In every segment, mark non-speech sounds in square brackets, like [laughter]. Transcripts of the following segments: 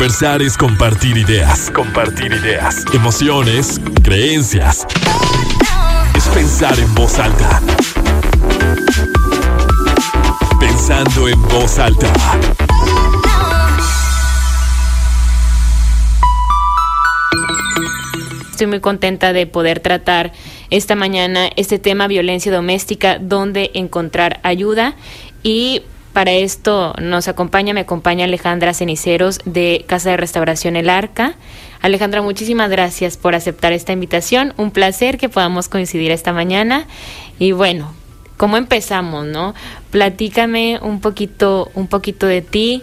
Conversar es compartir ideas, compartir ideas, emociones, creencias. Es pensar en voz alta. Pensando en voz alta. Estoy muy contenta de poder tratar esta mañana este tema violencia doméstica, donde encontrar ayuda y para esto nos acompaña, me acompaña Alejandra Ceniceros de Casa de Restauración El Arca. Alejandra, muchísimas gracias por aceptar esta invitación. Un placer que podamos coincidir esta mañana. Y bueno, ¿cómo empezamos, no? Platícame un poquito, un poquito de ti.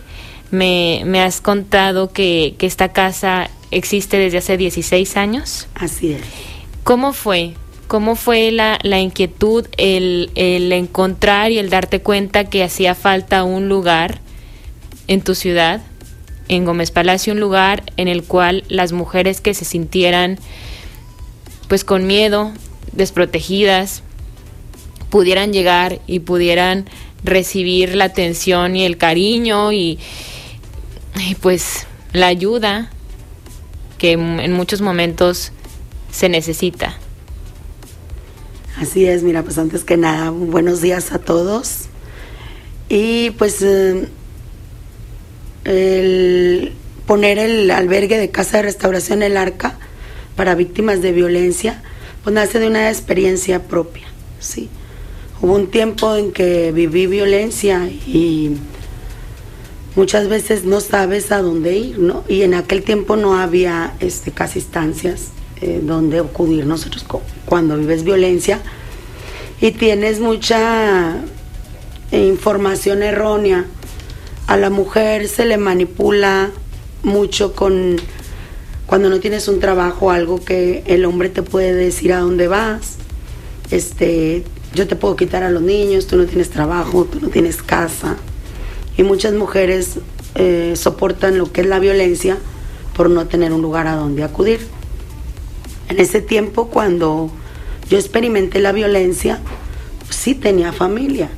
Me, me has contado que, que esta casa existe desde hace 16 años. Así es. ¿Cómo fue? ¿Cómo fue la, la inquietud, el, el, encontrar y el darte cuenta que hacía falta un lugar en tu ciudad, en Gómez Palacio, un lugar en el cual las mujeres que se sintieran pues con miedo, desprotegidas, pudieran llegar y pudieran recibir la atención y el cariño y, y pues la ayuda que en muchos momentos se necesita? Así es, mira, pues antes que nada, buenos días a todos. Y pues eh, el poner el albergue de casa de restauración El Arca para víctimas de violencia, pues nace de una experiencia propia, ¿sí? Hubo un tiempo en que viví violencia y muchas veces no sabes a dónde ir, ¿no? Y en aquel tiempo no había este, casi instancias eh, donde acudir nosotros cuando vives violencia y tienes mucha información errónea. A la mujer se le manipula mucho con cuando no tienes un trabajo, algo que el hombre te puede decir a dónde vas. Este, yo te puedo quitar a los niños, tú no tienes trabajo, tú no tienes casa. Y muchas mujeres eh, soportan lo que es la violencia por no tener un lugar a donde acudir. En ese tiempo, cuando yo experimenté la violencia, sí tenía familia,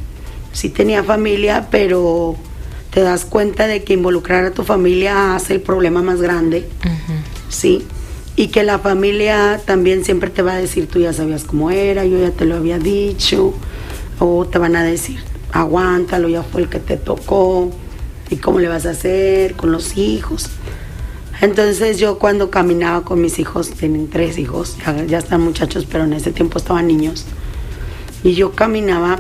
sí tenía familia, pero te das cuenta de que involucrar a tu familia hace el problema más grande, ¿sí? Y que la familia también siempre te va a decir, tú ya sabías cómo era, yo ya te lo había dicho, o te van a decir, aguántalo, ya fue el que te tocó, y cómo le vas a hacer con los hijos. Entonces yo cuando caminaba con mis hijos, tienen tres hijos, ya, están muchachos, pero en ese tiempo estaban niños, y yo caminaba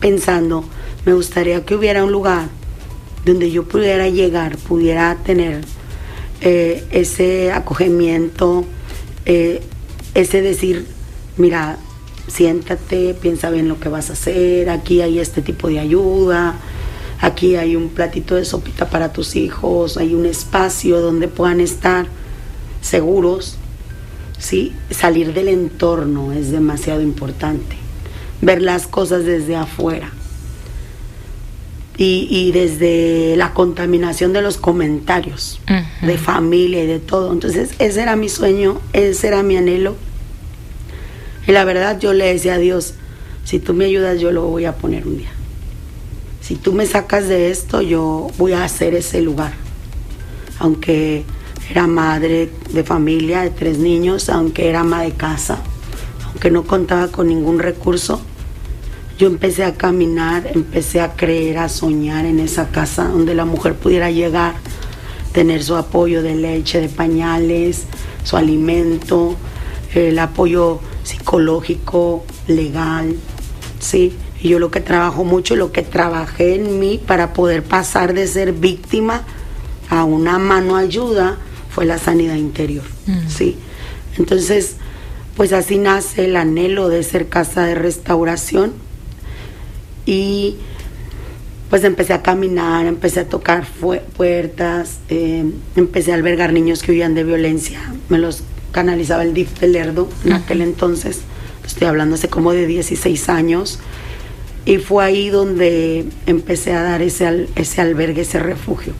pensando, me gustaría que hubiera un lugar donde yo pudiera llegar, pudiera tener eh, ese acogimiento, eh, ese decir, mira, siéntate, piensa bien lo que vas a hacer, aquí hay este tipo de ayuda, Aquí hay un platito de sopita para tus hijos, hay un espacio donde puedan estar seguros. ¿sí? Salir del entorno es demasiado importante. Ver las cosas desde afuera. Y, desde la contaminación de los comentarios de familia y de todo. Entonces, ese era mi sueño, ese era mi anhelo. Y la verdad yo le decía a Dios, si tú me ayudas yo lo voy a poner un día si tú me sacas de esto, yo voy a hacer ese lugar. Aunque era madre de familia de tres niños, aunque era ama de casa, aunque no contaba con ningún recurso, yo empecé a caminar, empecé a creer, a soñar en esa casa donde la mujer pudiera llegar, tener su apoyo de leche, de pañales, su alimento, el apoyo psicológico, legal, ¿sí? Y yo lo que trabajo mucho, lo que trabajé en mí para poder pasar de ser víctima a una mano ayuda fue la sanidad interior. Mm. ¿sí? Entonces, pues así nace el anhelo de ser casa de restauración. Y pues empecé a caminar, empecé a tocar puertas, eh, empecé a albergar niños que huían de violencia. Me los canalizaba el DIF de Lerdo en aquel entonces. Estoy hablando hace como de 16 años. Y fue ahí donde empecé a dar ese, ese albergue, ese refugio.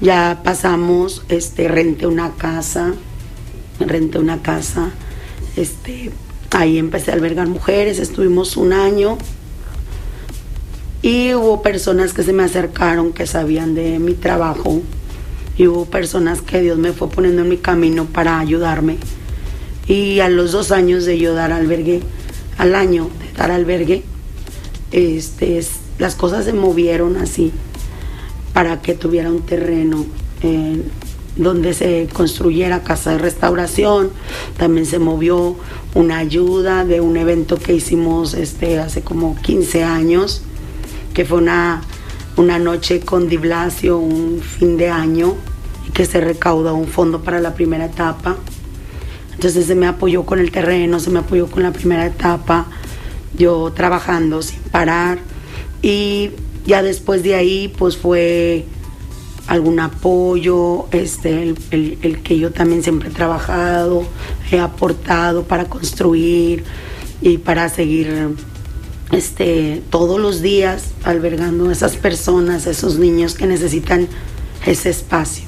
Ya pasamos, este, renté una casa, renté una casa, este, ahí empecé a albergar mujeres, estuvimos un año y hubo personas que se me acercaron que sabían de mi trabajo y hubo personas que Dios me fue poniendo en mi camino para ayudarme. Y a los dos años de yo dar albergue, al año de dar albergue, este, las cosas se movieron así para que tuviera un terreno eh, donde se construyera casa de restauración. También se movió una ayuda de un evento que hicimos este, hace como 15 años, que fue una, una noche con Diblasio, un fin de año, y que se recaudó un fondo para la primera etapa. Entonces se me apoyó con el terreno, se me apoyó con la primera etapa, yo trabajando sin parar. Y ya después de ahí, pues fue algún apoyo, este, el, que yo también siempre he trabajado, he aportado para construir y para seguir este, todos los días albergando a esas personas, a esos niños que necesitan ese espacio.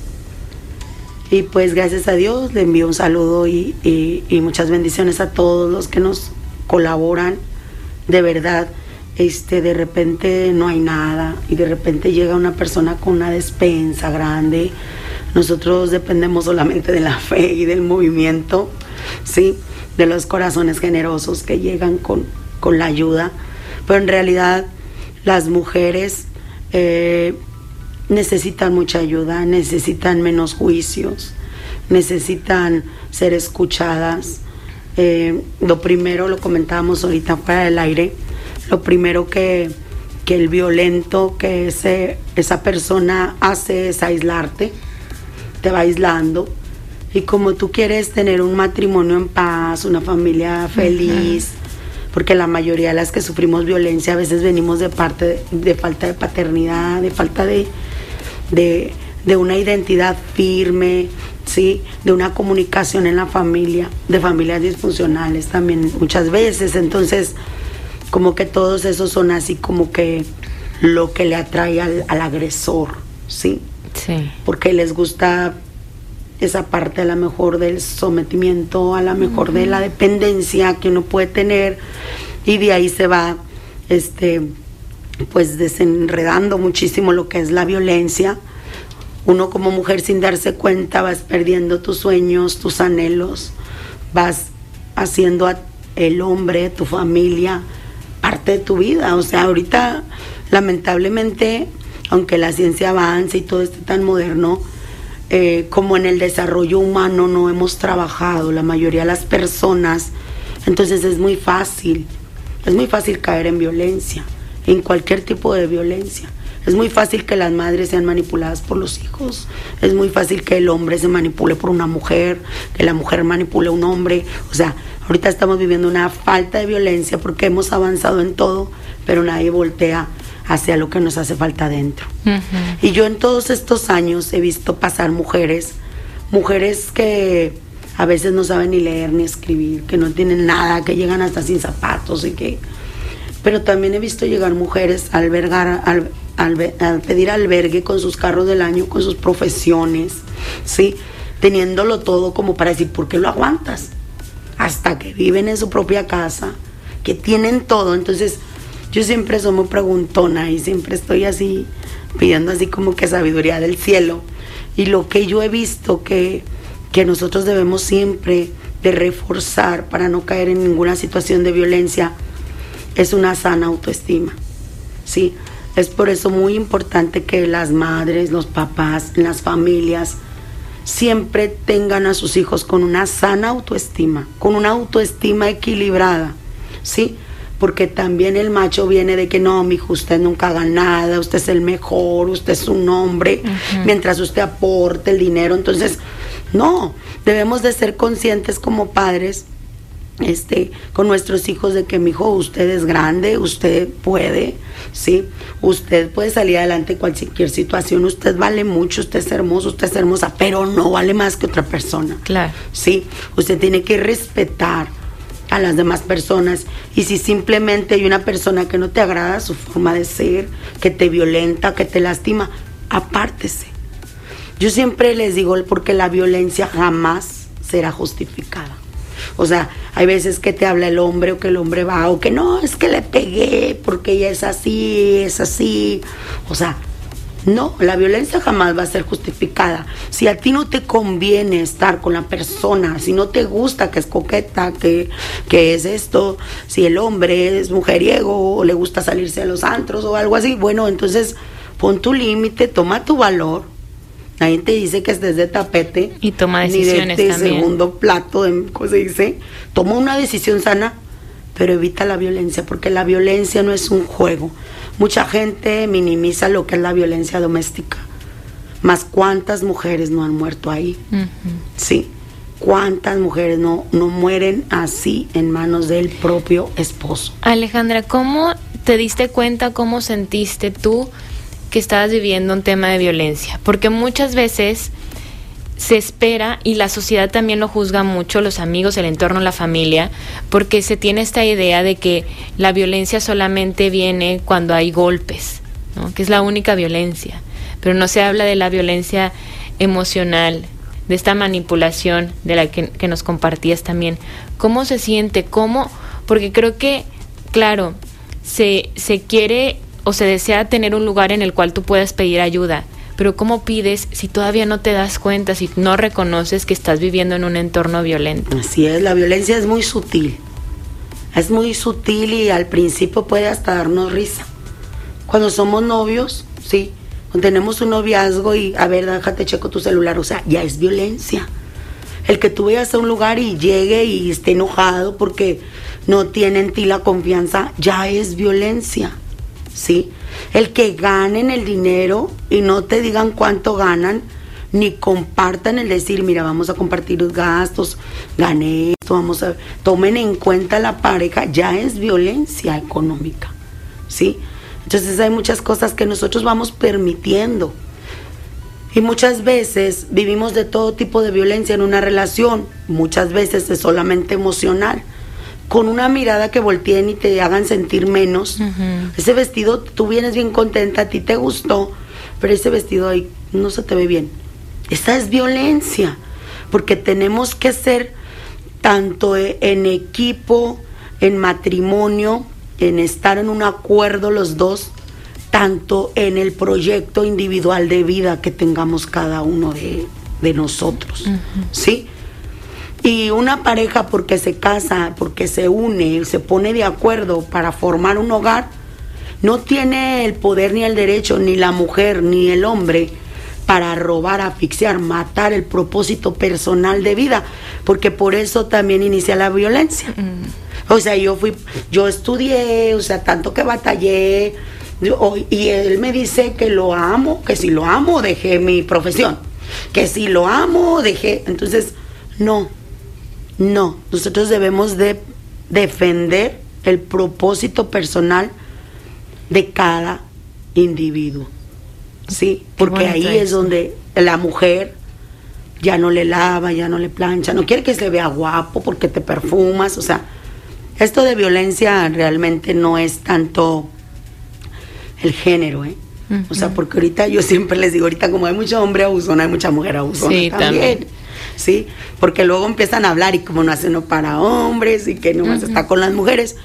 Y pues gracias a Dios le envío un saludo y, y muchas bendiciones a todos los que nos colaboran. De verdad, este, de repente no hay nada y de repente llega una persona con una despensa grande. Nosotros dependemos solamente de la [laughs] fe y del movimiento, ¿sí? de los corazones generosos que llegan con, con la ayuda. Pero en realidad las mujeres eh, necesitan mucha ayuda, necesitan menos juicios, necesitan ser escuchadas. Eh, lo primero, lo comentábamos ahorita fuera del aire, lo primero que, el violento que ese, esa persona hace es aislarte, te va aislando. Y como tú quieres tener un matrimonio en paz, una familia feliz, porque la mayoría de las que sufrimos violencia a veces venimos de parte de, falta de paternidad, de falta de, de, de, una identidad firme, ¿sí? de una comunicación en la familia, de familias disfuncionales también muchas veces. Entonces, como que todos esos son así como que lo que le atrae al, agresor, ¿sí? Sí. Porque les gusta esa parte a lo mejor del sometimiento, a lo mejor de la dependencia que uno puede tener y de ahí se va este pues desenredando muchísimo lo que es la violencia. Uno como mujer sin darse cuenta vas perdiendo tus sueños, tus anhelos, vas haciendo a el hombre, tu familia, parte de tu vida. O sea, ahorita lamentablemente, aunque la ciencia avance y todo esté tan moderno, eh, como en el desarrollo humano no hemos trabajado, la mayoría de las personas, entonces es muy fácil, es muy fácil caer en violencia, en cualquier tipo de violencia. Es muy fácil que las madres sean manipuladas por los hijos. Es muy fácil que el hombre se manipule por una mujer, que la mujer manipule a un hombre. O sea, ahorita estamos viviendo una falta de violencia porque hemos avanzado en todo, pero nadie voltea hacia lo que nos hace falta dentro. Y yo en todos estos años he visto pasar mujeres, mujeres que a veces no saben ni leer ni escribir, que no tienen nada, que llegan hasta sin zapatos y que... Pero también he visto llegar mujeres a albergar, al, al, pedir albergue con sus carros del año, con sus profesiones, ¿sí? Teniéndolo todo como para decir, ¿por qué lo aguantas? Hasta que viven en su propia casa, que tienen todo. Entonces, yo siempre soy muy preguntona y siempre estoy así, pidiendo así como que sabiduría del cielo. Y lo que yo he visto que, que nosotros debemos siempre de reforzar para no caer en ninguna situación de violencia es una sana autoestima. ¿sí? Es por eso muy importante que las madres, los papás, las familias siempre tengan a sus hijos con una sana autoestima, con una autoestima equilibrada, ¿sí? Porque también el macho viene de que no, mi hijo, usted nunca haga nada, usted es el mejor, usted es un hombre, mientras usted aporte el dinero. Entonces, no, debemos de ser conscientes como padres este, con nuestros hijos de que mi hijo, usted es grande, usted puede, ¿sí? Usted puede salir adelante en cualquier situación, usted vale mucho, usted es hermoso, usted es hermosa, pero no vale más que otra persona. Claro. ¿Sí? Usted tiene que respetar a las demás personas y si simplemente hay una persona que no te agrada su forma de ser, que te violenta, que te lastima, apártese. Yo siempre les digo porque la violencia jamás será justificada. O sea, hay veces que te habla el hombre o que el hombre va o que no, es que le pegué porque ella es así, es así. O sea, No, la violencia jamás va a ser justificada. Si a ti no te conviene estar con la persona, si no te gusta que es coqueta, que, que es esto, si el hombre es mujeriego o le gusta salirse a los antros o algo así, bueno, entonces pon tu límite, toma tu valor. Nadie te dice que estés de tapete. Y toma decisiones ni de, también. segundo plato, de, ¿cómo se dice? Toma una decisión sana, pero evita la violencia, porque la violencia no es un juego. Mucha gente minimiza lo que es la violencia doméstica. Más cuántas mujeres no han muerto ahí. Sí. ¿Cuántas mujeres no, no mueren así en manos del propio esposo? Alejandra, ¿cómo te diste cuenta, cómo sentiste tú que estabas viviendo un tema de violencia? Porque muchas veces se espera y la sociedad también lo juzga mucho, los amigos, el entorno, la familia, porque se tiene esta idea de que la violencia solamente viene cuando hay golpes, ¿no? que es la única violencia, pero no se habla de la violencia emocional, de esta manipulación de la que, que nos compartías también. ¿Cómo se siente? ¿Cómo? Porque creo que, claro, se, se quiere o se desea tener un lugar en el cual tú puedas pedir ayuda, pero ¿cómo pides si todavía no te das cuenta, si no reconoces que estás viviendo en un entorno violento? Así es, la violencia es muy sutil. Es muy sutil y al principio puede hasta darnos risa. Cuando somos novios, sí, cuando tenemos un noviazgo y, a ver, déjate checo tu celular, o sea, ya es violencia. El que tú vayas a un lugar y llegue y esté enojado porque no tiene en ti la confianza, ya es violencia, ¿sí? El que ganen el dinero y no te digan cuánto ganan, ni compartan el decir, mira, vamos a compartir los gastos, gané esto, vamos a... Tomen en cuenta la pareja, ya es violencia económica, ¿sí? Entonces hay muchas cosas que nosotros vamos permitiendo. Y muchas veces vivimos de todo tipo de violencia en una relación, muchas veces es solamente emocional. Con una mirada que volteen y te hagan sentir menos. Ese vestido, tú vienes bien contenta, a ti te gustó, pero ese vestido ahí no se te ve bien. Esa es violencia, porque tenemos que ser tanto e- en equipo, en matrimonio, en estar en un acuerdo los dos, tanto en el proyecto individual de vida que tengamos cada uno de, de nosotros. ¿Sí? Y una pareja porque se casa, porque se une, se pone de acuerdo para formar un hogar, no tiene el poder ni el derecho, ni la mujer, ni el hombre, para robar, asfixiar, matar el propósito personal de vida, porque por eso también inicia la violencia. O sea, yo fui, yo estudié, o sea, tanto que batallé, yo- y él me dice que lo amo, que si lo amo, dejé mi profesión, que si lo amo, dejé, entonces, no, no, nosotros debemos de defender el propósito personal de cada individuo. Sí, porque ahí es eso. donde la mujer ya no le lava, ya no le plancha, no quiere que se vea guapo porque te perfumas, o sea, esto de violencia realmente no es tanto el género, ¿eh? O sea, porque ahorita yo siempre les digo, ahorita como hay mucho hombre abusón, hay mucha mujer abusona Sí, también. también. Sí, porque luego empiezan a hablar y como no hace uno para hombres y que no más está con las mujeres.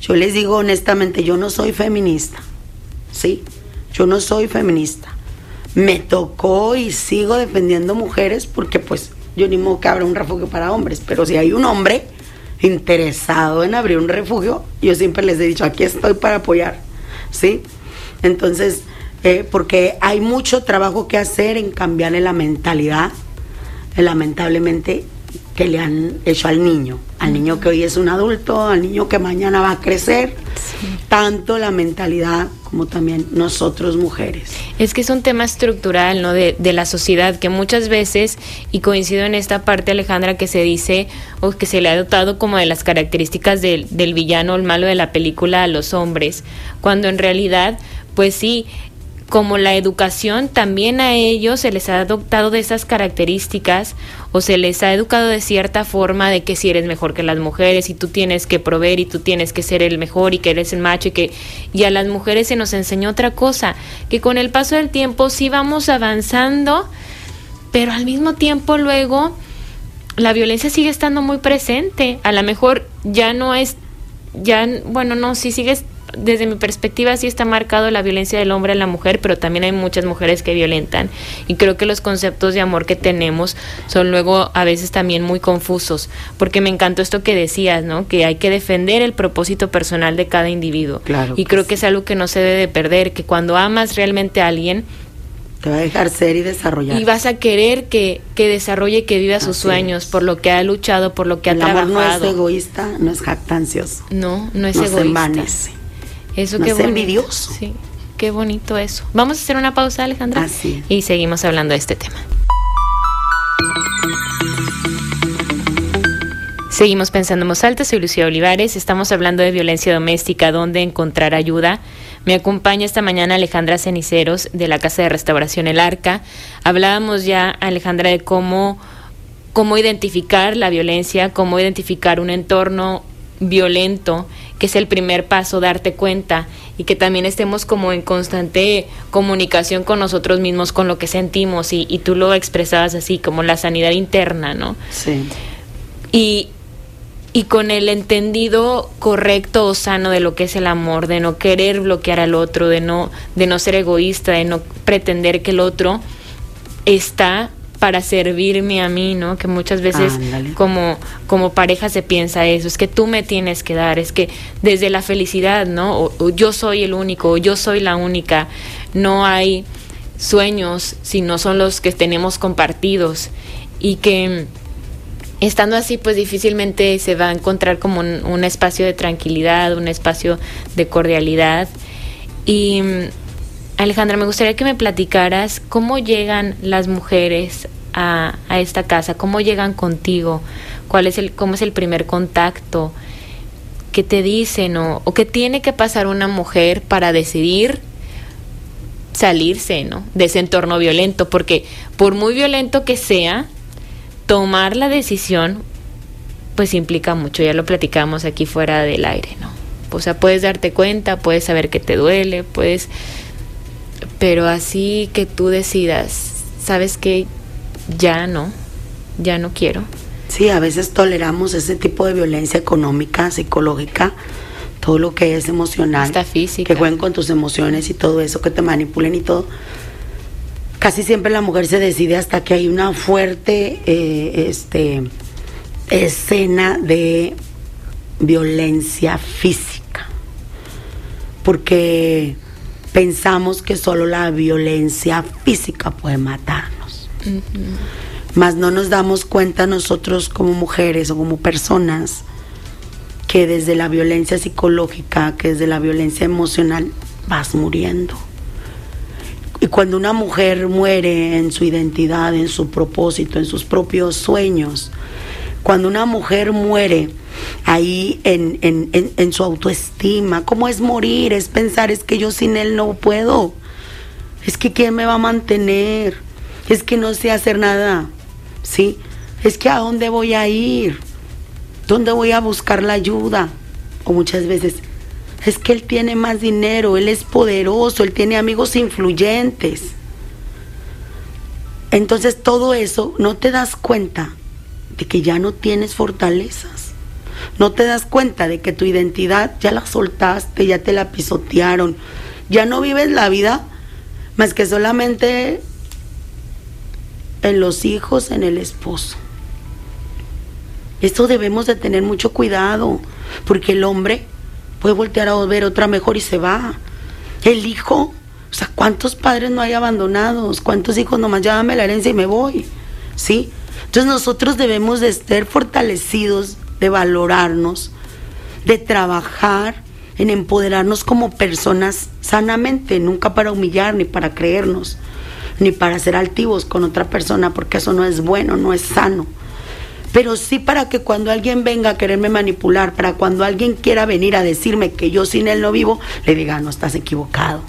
Yo les digo honestamente, yo no soy feminista. Sí, yo no soy feminista. Me tocó y sigo defendiendo mujeres porque pues yo ni modo que abra un refugio para hombres, pero si hay un hombre interesado en abrir un refugio, yo siempre les he dicho, aquí estoy para apoyar, ¿sí? Entonces, eh, porque hay mucho trabajo que hacer en cambiarle la mentalidad, lamentablemente, que le han hecho al niño, al niño que hoy es un adulto, al niño que mañana va a crecer, tanto la mentalidad como también nosotros mujeres. Es que es un tema estructural, ¿no? De, de la sociedad, que muchas veces, y coincido en esta parte, Alejandra, que se dice, o que se le ha dotado como de las características del, del villano, el malo de la película a los hombres, cuando en realidad, pues sí, como la educación, también a ellos se les ha adoptado de esas características o se les ha educado de cierta forma de que si eres mejor que las mujeres y tú tienes que proveer y tú tienes que ser el mejor y que eres el macho y que y a las mujeres se nos enseñó otra cosa, que con el paso del tiempo sí vamos avanzando, pero al mismo tiempo luego la violencia sigue estando muy presente. A lo mejor ya no es, ya, bueno, no, sí sigues, desde mi perspectiva sí está marcado la violencia del hombre a la mujer, pero también hay muchas mujeres que violentan. Y creo que los conceptos de amor que tenemos son luego a veces también muy confusos, porque me encantó esto que decías, ¿no? Que hay que defender el propósito personal de cada individuo. Claro y creo que es algo que no se debe de perder, que cuando amas realmente a alguien, te va a dejar ser y desarrollar. Y vas a querer que, que desarrolle, que viva sus sueños, por lo que ha luchado, por lo que ha trabajado. no es egoísta, no es jactancioso. No, no es egoísta. Eso no es envidioso. Sí, qué bonito eso. Vamos a hacer una pausa, Alejandra. Así. Y seguimos hablando de este tema. Seguimos pensando en voz alta, soy Lucía Olivares, estamos hablando de violencia doméstica, dónde encontrar ayuda. Me acompaña esta mañana Alejandra Ceniceros de la Casa de Restauración El Arca. Hablábamos ya, Alejandra, de cómo, cómo identificar la violencia, cómo identificar un entorno violento, que es el primer paso, darte cuenta y que también estemos como en constante comunicación con nosotros mismos, con lo que sentimos y, y tú lo expresabas así, como la sanidad interna, ¿no? Sí. Y, y con el entendido correcto o sano de lo que es el amor, de no querer bloquear al otro, de no, de no ser egoísta, de no pretender que el otro está para servirme a mí, ¿no? Que muchas veces como, como pareja se piensa eso, es que tú me tienes que dar, es que desde la felicidad, ¿no? O, yo soy el único, o yo soy la única, no hay sueños si no son los que tenemos compartidos y que estando así, pues difícilmente se va a encontrar como un, espacio de tranquilidad, un espacio de cordialidad. Y Alejandra, me gustaría que me platicaras cómo llegan las mujeres a, esta casa, cómo llegan contigo, cuál es el, cómo es el primer contacto, qué te dicen o, o qué tiene que pasar una mujer para decidir salirse, ¿no? De ese entorno violento, porque por muy violento que sea, tomar la decisión pues implica mucho, ya lo platicamos aquí fuera del aire, ¿no? O sea, puedes darte cuenta, puedes saber que te duele, puedes... Pero así que tú decidas, sabes que ya no, ya no quiero. Sí, a veces toleramos ese tipo de violencia económica, psicológica, todo lo que es emocional. Hasta física. Que jueguen con tus emociones y todo eso, que te manipulen y todo casi siempre la mujer se decide hasta que hay una fuerte eh, este, escena de violencia física. Porque pensamos que solo la violencia física puede matarnos. Mas no nos damos cuenta nosotros como mujeres o como personas que desde la violencia psicológica, que desde la violencia emocional, vas muriendo. Y cuando una mujer muere en su identidad, en su propósito, en sus propios sueños, cuando una mujer muere ahí en, en, su autoestima, ¿cómo es morir? Es pensar, es que yo sin él no puedo. Es que ¿quién me va a mantener? Es que no sé hacer nada. ¿Sí? Es que ¿a dónde voy a ir? ¿Dónde voy a buscar la ayuda? O muchas veces, es que él tiene más dinero, él es poderoso, él tiene amigos influyentes. Entonces todo eso no te das cuenta de que ya no tienes fortalezas. No te das cuenta de que tu identidad ya la soltaste, ya te la pisotearon. Ya no vives la vida más que solamente en los hijos, en el esposo. Esto debemos de tener mucho cuidado, porque el hombre puede voltear a ver otra mejor y se va. El hijo, o sea, ¿cuántos padres no hay abandonados? ¿Cuántos hijos nomás ya la herencia y me voy? ¿Sí? Entonces nosotros debemos de estar fortalecidos, de valorarnos, de trabajar en empoderarnos como personas sanamente, nunca para humillar ni para creernos, ni para ser altivos con otra persona, porque eso no es bueno, no es sano pero sí para que cuando alguien venga a quererme manipular, para cuando alguien quiera venir a decirme que yo sin él no vivo, le diga, no estás equivocado.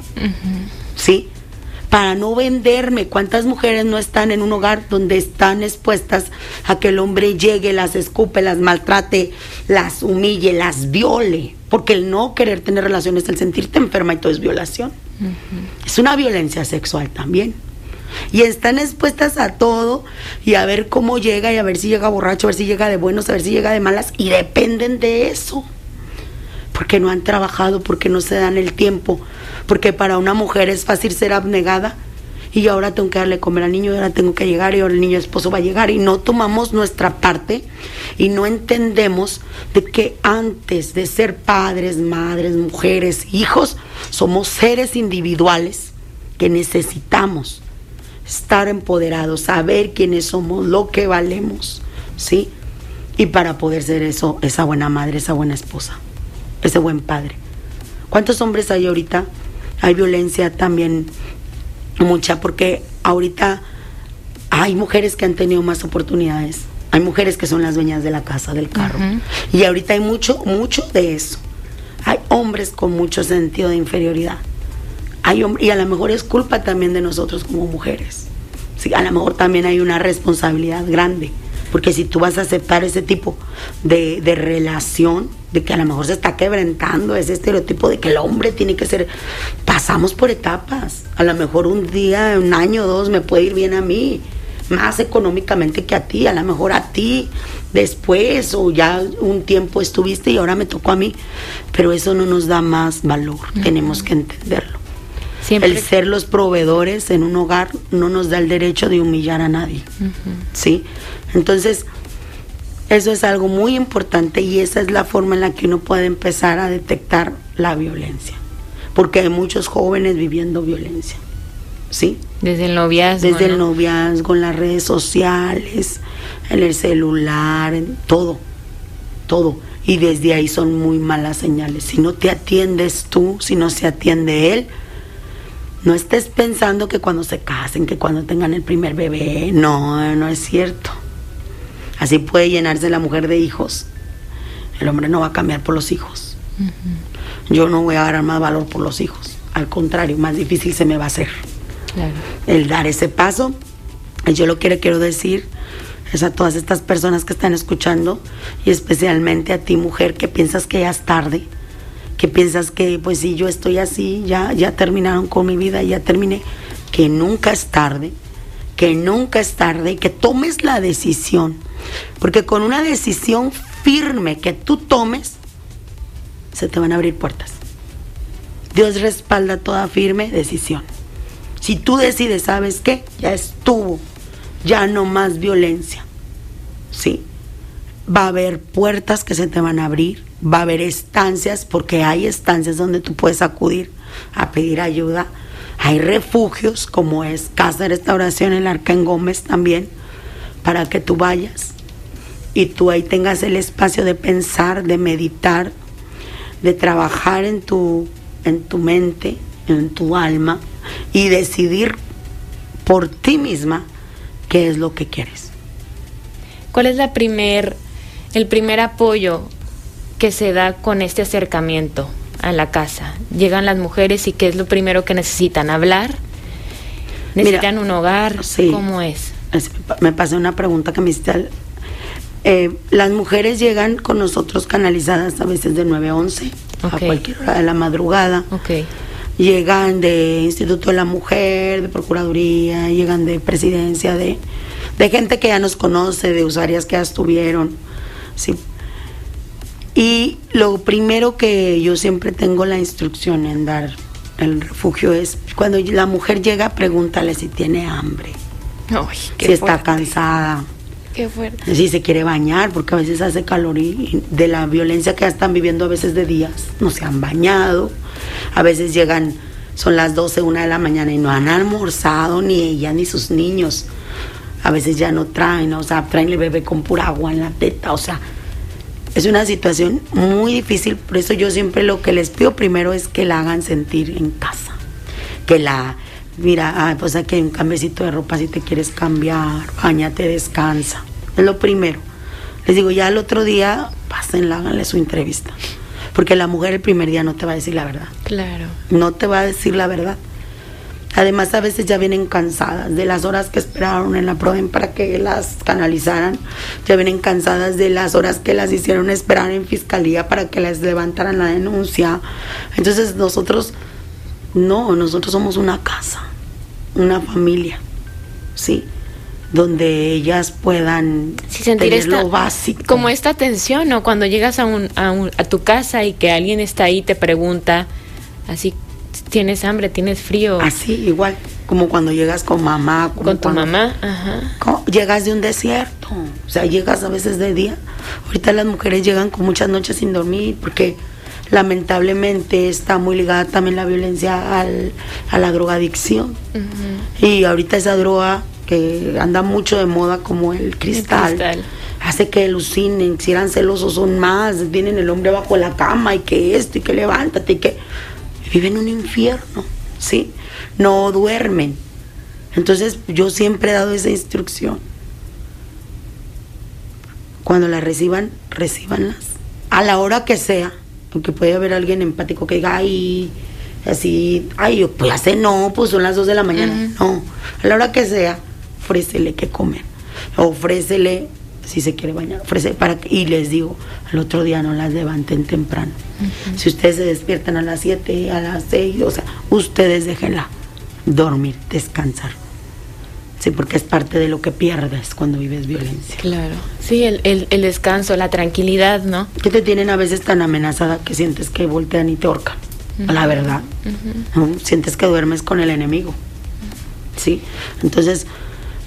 ¿Sí? Para no venderme, ¿cuántas mujeres no están en un hogar donde están expuestas a que el hombre llegue, las escupe, las maltrate, las humille, las viole? Porque el no querer tener relaciones, el sentirte enferma y todo es violación. Es una violencia sexual también y están expuestas a todo y a ver cómo llega y a ver si llega borracho, a ver si llega de buenos, a ver si llega de malas y dependen de eso. Porque no han trabajado, porque no se dan el tiempo, porque para una mujer es fácil ser abnegada. Y ahora tengo que darle comer al niño, y ahora tengo que llegar y ahora el niño esposo va a llegar. Y no tomamos nuestra parte y no entendemos de que antes de ser padres, madres, mujeres, hijos, somos seres individuales que necesitamos estar empoderados, saber quiénes somos, lo que valemos, ¿sí? Y para poder ser eso, esa buena madre, esa buena esposa, ese buen padre. ¿Cuántos hombres hay ahorita? Hay violencia también mucha porque ahorita hay mujeres que han tenido más oportunidades. Hay mujeres que son las dueñas de la casa, del carro. Y ahorita hay mucho, mucho de eso. Hay hombres con mucho sentido de inferioridad. Hay y a lo mejor es culpa también de nosotros como mujeres. Sí, a lo mejor también hay una responsabilidad grande. Porque si tú vas a aceptar ese tipo de, de relación, de que a lo mejor se está quebrantando ese estereotipo de que el hombre tiene que ser, pasamos por etapas, a lo mejor un día, un año, dos me puede ir bien a mí, más económicamente que a ti, a lo mejor a ti después o ya un tiempo estuviste y ahora me tocó a mí, pero eso no nos da más valor, tenemos que entenderlo. El ser los proveedores en un hogar no nos da el derecho de humillar a nadie, ¿sí? Entonces, eso es algo muy importante y esa es la forma en la que uno puede empezar a detectar la violencia. Porque hay muchos jóvenes viviendo violencia. ¿Sí? Desde el noviazgo. Desde el noviazgo, en las redes sociales, en el celular, en todo. Todo. Y desde ahí son muy malas señales. Si no te atiendes tú, si no se atiende él, no estés pensando que cuando se casen, que cuando tengan el primer bebé, no, no es cierto. Así puede llenarse la mujer de hijos. El hombre no va a cambiar por los hijos. Yo no voy a dar más valor por los hijos. Al contrario, más difícil se me va a hacer. El dar ese paso. Y yo lo que quiero decir es a todas estas personas que están escuchando y especialmente a ti mujer que piensas que ya es tarde, que piensas que pues si yo estoy así, ya, ya terminaron con mi vida, ya terminé, que nunca es tarde, que nunca es tarde y que tomes la decisión porque con una decisión firme que tú tomes, se te van a abrir puertas. Dios respalda toda firme decisión. Si tú decides, ¿sabes qué? Ya estuvo, ya no más violencia. Sí. Va a haber puertas que se te van a abrir, va a haber estancias, porque hay estancias donde tú puedes acudir a pedir ayuda. Hay refugios, como es Casa de Restauración el Arca en Gómez también, para que tú vayas y tú ahí tengas el espacio de pensar, de meditar, de trabajar en tu, en tu mente, en tu alma y decidir por ti misma qué es lo que quieres. ¿Cuál es la primer, el primer apoyo que se da con este acercamiento a la casa? Llegan las mujeres y qué es lo primero que necesitan, hablar, necesitan un hogar, ¿cómo es? Me pasó una pregunta que me hiciste eh, las mujeres llegan con nosotros canalizadas a veces de 9 a 11, a cualquier hora de la madrugada. Llegan de Instituto de la Mujer, de Procuraduría, llegan de Presidencia, de, de gente que ya nos conoce, de usuarias que ya estuvieron. Sí. Y lo primero que yo siempre tengo la instrucción en dar el refugio es cuando la mujer llega, pregúntale si tiene hambre, si está cansada Qué fuerte. Si se quiere bañar, porque a veces hace calor y, de la violencia que están viviendo a veces de días, no se han bañado. A veces llegan, son las 12, una de la mañana y no han almorzado ni ella ni sus niños. A veces ya no traen, o sea, traen el bebé con pura agua en la teta, o sea, es una situación muy difícil, por eso yo siempre lo que les pido primero es que la hagan sentir en casa, que la mira, ah, pues aquí hay un cambecito de ropa si te quieres cambiar, bañate, descansa. Es lo primero. Les digo, ya el otro día, pásenla, háganle su entrevista. Porque la mujer el primer día no te va a decir la verdad. Claro. No te va a decir la verdad. Además, a veces ya vienen cansadas de las horas que esperaron en la PRODEN para que las canalizaran. Ya vienen cansadas de las horas que las hicieron esperar en fiscalía para que les levantaran la denuncia. Entonces, nosotros no, nosotros somos una casa, una familia, ¿sí? donde ellas puedan sentir tener lo básico. Como esta tensión, ¿no? Cuando llegas a, un, a, a tu casa y que alguien está ahí y te pregunta, así, ¿tienes hambre? ¿Tienes frío? Así, igual, como cuando llegas con mamá. con tu mamá, ajá. Llegas de un desierto, o sea, llegas a veces de día. Ahorita las mujeres llegan con muchas noches sin dormir porque lamentablemente está muy ligada también la violencia al, a la drogadicción. Y ahorita esa droga que anda mucho de moda como el cristal, hace que alucinen, si eran celosos son más, tienen el hombre bajo la cama y que esto y que levántate y que viven un infierno, ¿sí? No duermen. Entonces yo siempre he dado esa instrucción. Cuando la reciban, recibanlas. A la hora que sea, aunque puede haber alguien empático que diga, ay, así, ay, pues ya sé, no, pues son las dos de la mañana. No, a la hora que sea, ofrécele que comer, ofrécele si se quiere bañar, ofrece para y les digo, al otro día no las levanten temprano. Si ustedes se despiertan a las 7, a las 6, o sea, ustedes déjenla dormir, descansar. Sí, porque es parte de lo que pierdes cuando vives violencia. Claro. Sí, el, el, descanso, la tranquilidad, ¿no? Que te tienen a veces tan amenazada que sientes que voltean y te ahorcan. La verdad. Sientes que duermes con el enemigo. Sí. Entonces,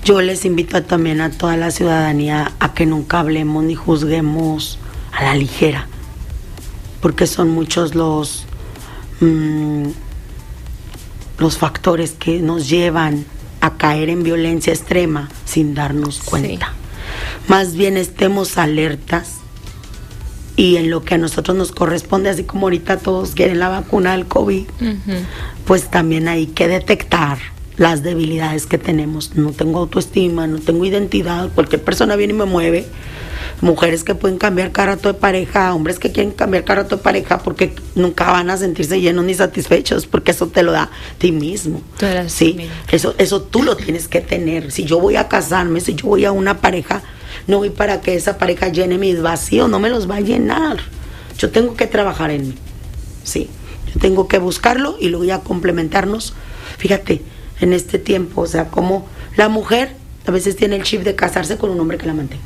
yo les invito también a toda la ciudadanía a que nunca hablemos ni juzguemos a la ligera, porque son muchos los, mm, los factores que nos llevan a caer en violencia extrema sin darnos cuenta. Más bien estemos alertas y en lo que a nosotros nos corresponde, así como ahorita todos quieren la vacuna del COVID, pues también hay que detectar las debilidades que tenemos. No tengo autoestima, no tengo identidad, cualquier persona viene y me mueve. Mujeres que pueden cambiar cada rato de pareja, hombres que quieren cambiar cada rato de pareja porque nunca van a sentirse llenos ni satisfechos, porque eso te lo da a ti mismo. Sí, eso, eso tú lo tienes que tener. Si yo voy a casarme, si yo voy a una pareja, no voy para que esa pareja llene mis vacíos, no me los va a llenar. Yo tengo que trabajar en mí. Sí, yo tengo que buscarlo y luego ya complementarnos. Fíjate, en este tiempo. O sea, como la mujer a veces tiene el chip de casarse con un hombre que la mantenga.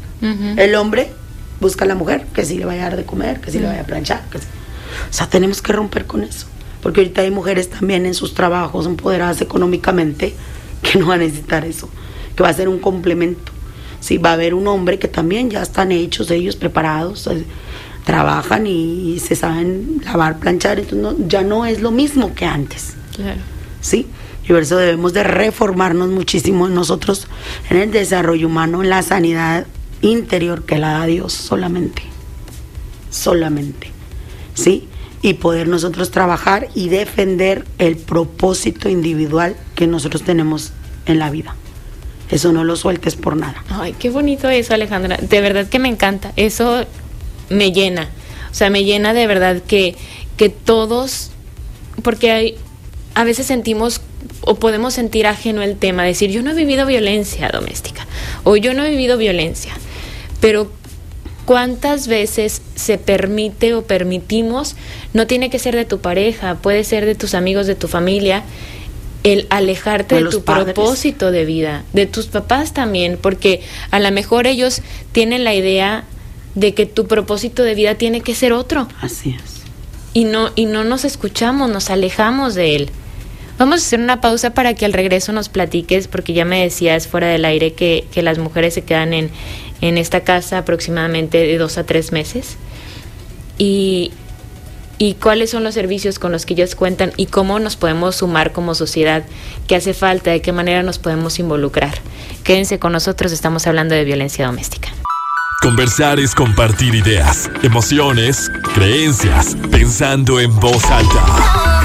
El hombre busca a la mujer que sí le vaya a dar de comer, que sí le vaya a planchar. O sea, tenemos que romper con eso. Porque ahorita hay mujeres también en sus trabajos empoderadas económicamente que no van a necesitar eso, que va a ser un complemento. Sí, va a haber un hombre que también ya están hechos ellos, preparados, eh, trabajan y, se saben lavar, planchar, entonces ya no es lo mismo que antes. Claro. ¿Sí? Y por eso debemos de reformarnos muchísimo nosotros en el desarrollo humano, en la sanidad interior que la da Dios solamente. Solamente. ¿Sí? Y poder nosotros trabajar y defender el propósito individual que nosotros tenemos en la vida. Eso no lo sueltes por nada. Ay, qué bonito eso, Alejandra. De verdad que me encanta. Eso me llena. O sea, me llena de verdad que, que todos, porque hay, a veces sentimos o podemos sentir ajeno el tema, decir yo no he vivido violencia doméstica o yo no he vivido violencia, pero cuántas veces se permite o permitimos, no tiene que ser de tu pareja, puede ser de tus amigos, de tu familia, el alejarte de, tu propósito de vida, de tus papás también, porque a lo mejor ellos tienen la idea de que tu propósito de vida tiene que ser otro. Así es. Y no, y no nos escuchamos, nos alejamos de él. Vamos a hacer una pausa para que al regreso nos platiques, porque ya me decías fuera del aire que, las mujeres se quedan en, en esta casa aproximadamente de dos a tres meses. Y, y cuáles son los servicios con los que ellos cuentan y cómo nos podemos sumar como sociedad, qué hace falta, de qué manera nos podemos involucrar. Quédense con nosotros, estamos hablando de violencia doméstica. Conversar es compartir ideas, emociones, creencias, pensando en voz alta.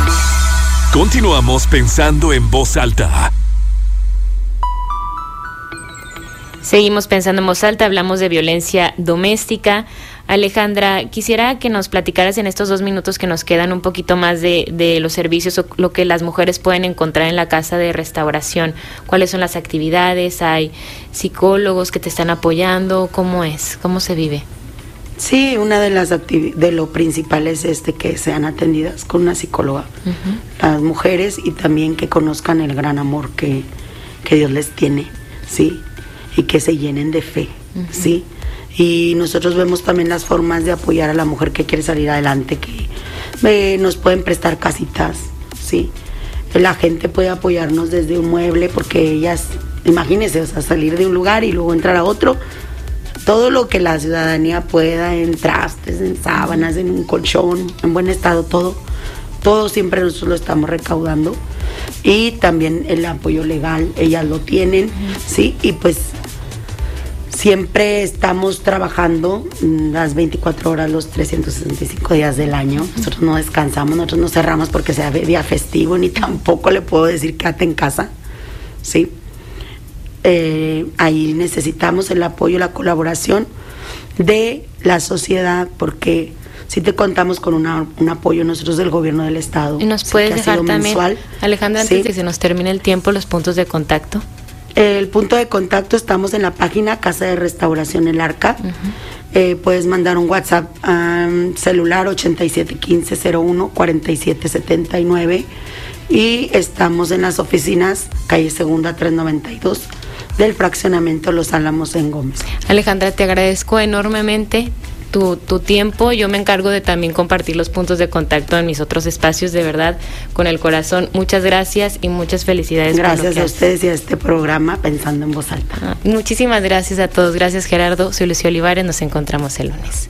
Continuamos pensando en voz alta. Seguimos pensando en voz alta, hablamos de violencia doméstica. Alejandra, quisiera que nos platicaras en estos dos minutos que nos quedan un poquito más de, los servicios o lo que las mujeres pueden encontrar en la casa de restauración. ¿Cuáles son las actividades? ¿Hay psicólogos que te están apoyando? ¿Cómo es? ¿Cómo se vive? Sí, una de las de lo principal es este que sean atendidas con una psicóloga, las mujeres y también que conozcan el gran amor que, Dios les tiene, sí, y que se llenen de fe, ¿sí? Y nosotros vemos también las formas de apoyar a la mujer que quiere salir adelante, que eh, nos pueden prestar casitas, ¿sí? La gente puede apoyarnos desde un mueble porque ellas, imagínense, o sea, salir de un lugar y luego entrar a otro, todo lo que la ciudadanía pueda, en trastes, en sábanas, en un colchón, en buen estado, todo, todo siempre nosotros lo estamos recaudando. Y también el apoyo legal, ellas lo tienen, ¿sí? Y pues siempre estamos trabajando las 24 horas, los 365 días del año. Nosotros no descansamos, nosotros no cerramos porque sea día festivo, ni tampoco le puedo decir quédate en casa, ¿sí? Eh, ahí necesitamos el apoyo, la colaboración de la sociedad, porque si te contamos con un apoyo nosotros del gobierno del estado. Y nos puedes dejar también, mensual, Alejandra, antes de que se nos termine el tiempo, los puntos de contacto. El punto de contacto estamos en la página Casa de Restauración El Arca. Eh, puedes mandar un WhatsApp um, celular 871501 4779 y estamos en las oficinas calle Segunda 392 del fraccionamiento Los Álamos en Gómez. Alejandra, te agradezco enormemente tu, tu, tiempo. Yo me encargo de también compartir los puntos de contacto en mis otros espacios, de verdad, con el corazón. Muchas gracias y muchas felicidades. Gracias a ustedes y a este programa Pensando en Voz Alta. Ah, muchísimas gracias a todos. Gracias Gerardo. Soy Lucio Olivares. Nos encontramos el lunes.